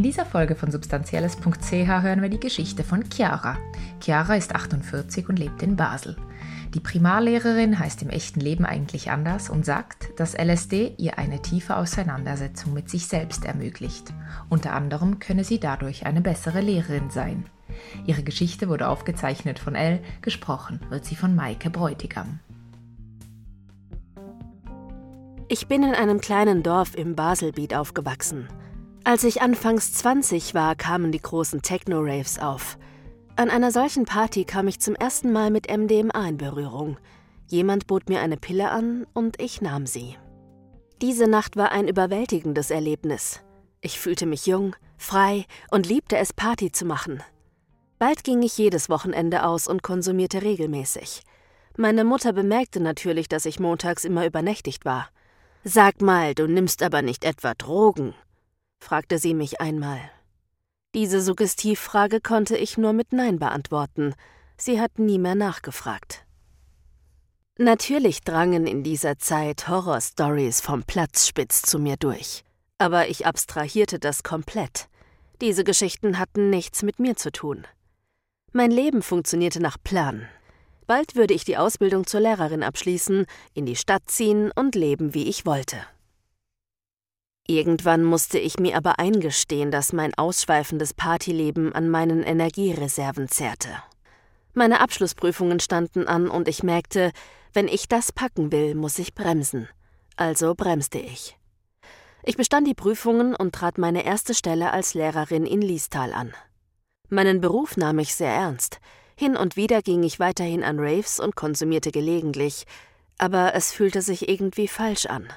In dieser Folge von substanzielles.ch hören wir die Geschichte von Chiara. Chiara ist 48 und lebt in Basel. Die Primarlehrerin heißt im echten Leben eigentlich anders und sagt, dass LSD ihr eine tiefe Auseinandersetzung mit sich selbst ermöglicht. Unter anderem könne sie dadurch eine bessere Lehrerin sein. Ihre Geschichte wurde aufgezeichnet von Elle, gesprochen wird sie von Maike Bräutigam. Ich bin in einem kleinen Dorf im Baselbiet aufgewachsen. Als ich anfangs 20 war, kamen die großen Techno-Raves auf. An einer solchen Party kam ich zum ersten Mal mit MDMA in Berührung. Jemand bot mir eine Pille an und ich nahm sie. Diese Nacht war ein überwältigendes Erlebnis. Ich fühlte mich jung, frei und liebte es, Party zu machen. Bald ging ich jedes Wochenende aus und konsumierte regelmäßig. Meine Mutter bemerkte natürlich, dass ich montags immer übernächtigt war. Sag mal, du nimmst aber nicht etwa Drogen? Fragte sie mich einmal. Diese Suggestivfrage konnte ich nur mit Nein beantworten. Sie hat nie mehr nachgefragt. Natürlich drangen in dieser Zeit Horrorstories vom Platzspitz zu mir durch. Aber ich abstrahierte das komplett. Diese Geschichten hatten nichts mit mir zu tun. Mein Leben funktionierte nach Plan. Bald würde ich die Ausbildung zur Lehrerin abschließen, in die Stadt ziehen und leben, wie ich wollte. Irgendwann musste ich mir aber eingestehen, dass mein ausschweifendes Partyleben an meinen Energiereserven zehrte. Meine Abschlussprüfungen standen an und ich merkte, wenn ich das packen will, muss ich bremsen. Also bremste ich. Ich bestand die Prüfungen und trat meine erste Stelle als Lehrerin in Liestal an. Meinen Beruf nahm ich sehr ernst. Hin und wieder ging ich weiterhin an Raves und konsumierte gelegentlich, aber es fühlte sich irgendwie falsch an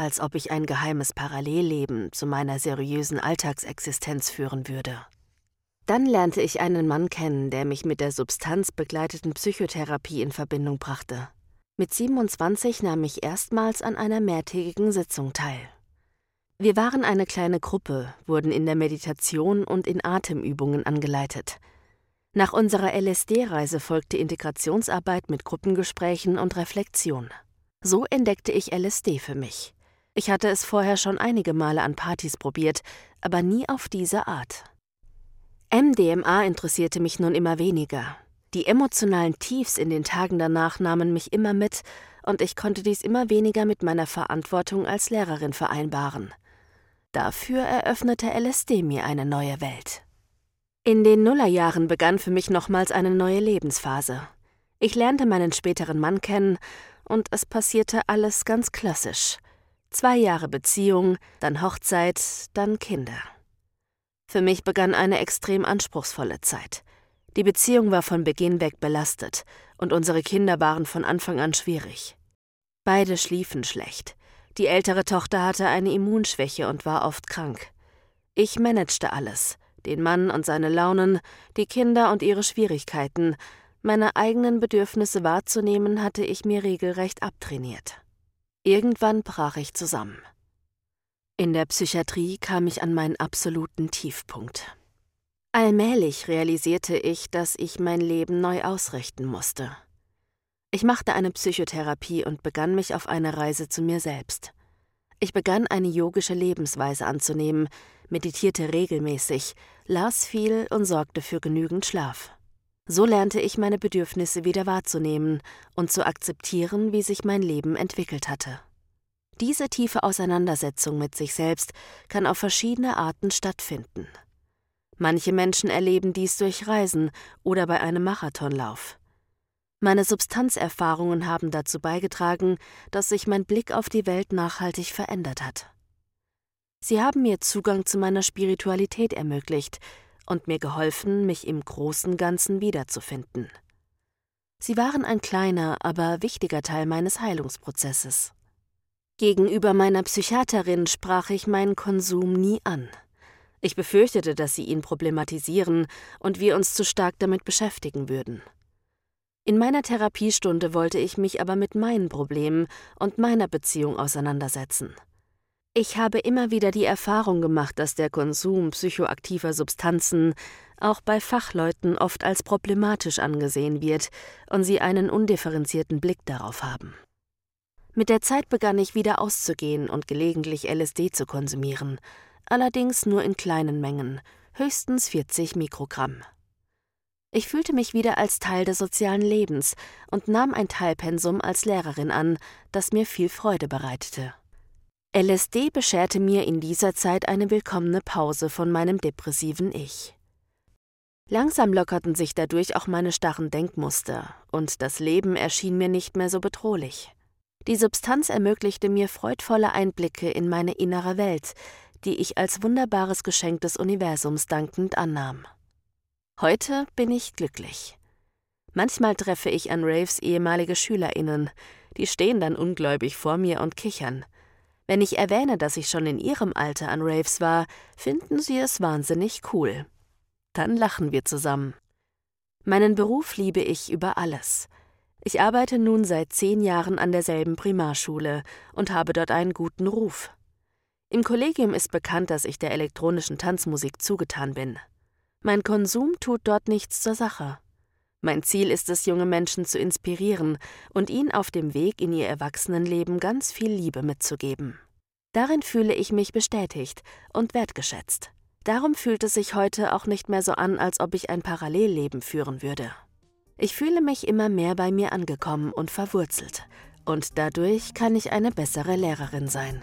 als ob ich ein geheimes Parallelleben zu meiner seriösen Alltagsexistenz führen würde. Dann lernte ich einen Mann kennen, der mich mit der substanzbegleiteten Psychotherapie in Verbindung brachte. Mit 27 nahm ich erstmals an einer mehrtägigen Sitzung teil. Wir waren eine kleine Gruppe, wurden in der Meditation und in Atemübungen angeleitet. Nach unserer LSD-Reise folgte Integrationsarbeit mit Gruppengesprächen und Reflexion. So entdeckte ich LSD für mich. Ich hatte es vorher schon einige Male an Partys probiert, aber nie auf diese Art. MDMA interessierte mich nun immer weniger. Die emotionalen Tiefs in den Tagen danach nahmen mich immer mit, und ich konnte dies immer weniger mit meiner Verantwortung als Lehrerin vereinbaren. Dafür eröffnete LSD mir eine neue Welt. In den Nullerjahren begann für mich nochmals eine neue Lebensphase. Ich lernte meinen späteren Mann kennen, und es passierte alles ganz klassisch – Zwei Jahre Beziehung, dann Hochzeit, dann Kinder. Für mich begann eine extrem anspruchsvolle Zeit. Die Beziehung war von Beginn weg belastet und unsere Kinder waren von Anfang an schwierig. Beide schliefen schlecht. Die ältere Tochter hatte eine Immunschwäche und war oft krank. Ich managte alles, den Mann und seine Launen, die Kinder und ihre Schwierigkeiten. Meine eigenen Bedürfnisse wahrzunehmen hatte ich mir regelrecht abtrainiert. Irgendwann brach ich zusammen. In der Psychiatrie kam ich an meinen absoluten Tiefpunkt. Allmählich realisierte ich, dass ich mein Leben neu ausrichten musste. Ich machte eine Psychotherapie und begann mich auf eine Reise zu mir selbst. Ich begann eine yogische Lebensweise anzunehmen, meditierte regelmäßig, las viel und sorgte für genügend Schlaf. So lernte ich meine Bedürfnisse wieder wahrzunehmen und zu akzeptieren, wie sich mein Leben entwickelt hatte. Diese tiefe Auseinandersetzung mit sich selbst kann auf verschiedene Arten stattfinden. Manche Menschen erleben dies durch Reisen oder bei einem Marathonlauf. Meine Substanzerfahrungen haben dazu beigetragen, dass sich mein Blick auf die Welt nachhaltig verändert hat. Sie haben mir Zugang zu meiner Spiritualität ermöglicht und mir geholfen, mich im großen Ganzen wiederzufinden. Sie waren ein kleiner, aber wichtiger Teil meines Heilungsprozesses. Gegenüber meiner Psychiaterin sprach ich meinen Konsum nie an. Ich befürchtete, dass sie ihn problematisieren und wir uns zu stark damit beschäftigen würden. In meiner Therapiestunde wollte ich mich aber mit meinen Problemen und meiner Beziehung auseinandersetzen. Ich habe immer wieder die Erfahrung gemacht, dass der Konsum psychoaktiver Substanzen auch bei Fachleuten oft als problematisch angesehen wird und sie einen undifferenzierten Blick darauf haben. Mit der Zeit begann ich wieder auszugehen und gelegentlich LSD zu konsumieren, allerdings nur in kleinen Mengen, höchstens 40 Mikrogramm. Ich fühlte mich wieder als Teil des sozialen Lebens und nahm ein Teilpensum als Lehrerin an, das mir viel Freude bereitete. LSD bescherte mir in dieser Zeit eine willkommene Pause von meinem depressiven Ich. Langsam lockerten sich dadurch auch meine starren Denkmuster, und das Leben erschien mir nicht mehr so bedrohlich. Die Substanz ermöglichte mir freudvolle Einblicke in meine innere Welt, die ich als wunderbares Geschenk des Universums dankend annahm. Heute bin ich glücklich. Manchmal treffe ich an Raves ehemalige SchülerInnen, die stehen dann ungläubig vor mir und kichern. Wenn ich erwähne, dass ich schon in ihrem Alter an Raves war, finden sie es wahnsinnig cool. Dann lachen wir zusammen. Meinen Beruf liebe ich über alles. Ich arbeite nun seit zehn Jahren an derselben Primarschule und habe dort einen guten Ruf. Im Kollegium ist bekannt, dass ich der elektronischen Tanzmusik zugetan bin. Mein Konsum tut dort nichts zur Sache. Mein Ziel ist es, junge Menschen zu inspirieren und ihnen auf dem Weg in ihr Erwachsenenleben ganz viel Liebe mitzugeben. Darin fühle ich mich bestätigt und wertgeschätzt. Darum fühlt es sich heute auch nicht mehr so an, als ob ich ein Parallelleben führen würde. Ich fühle mich immer mehr bei mir angekommen und verwurzelt, und dadurch kann ich eine bessere Lehrerin sein.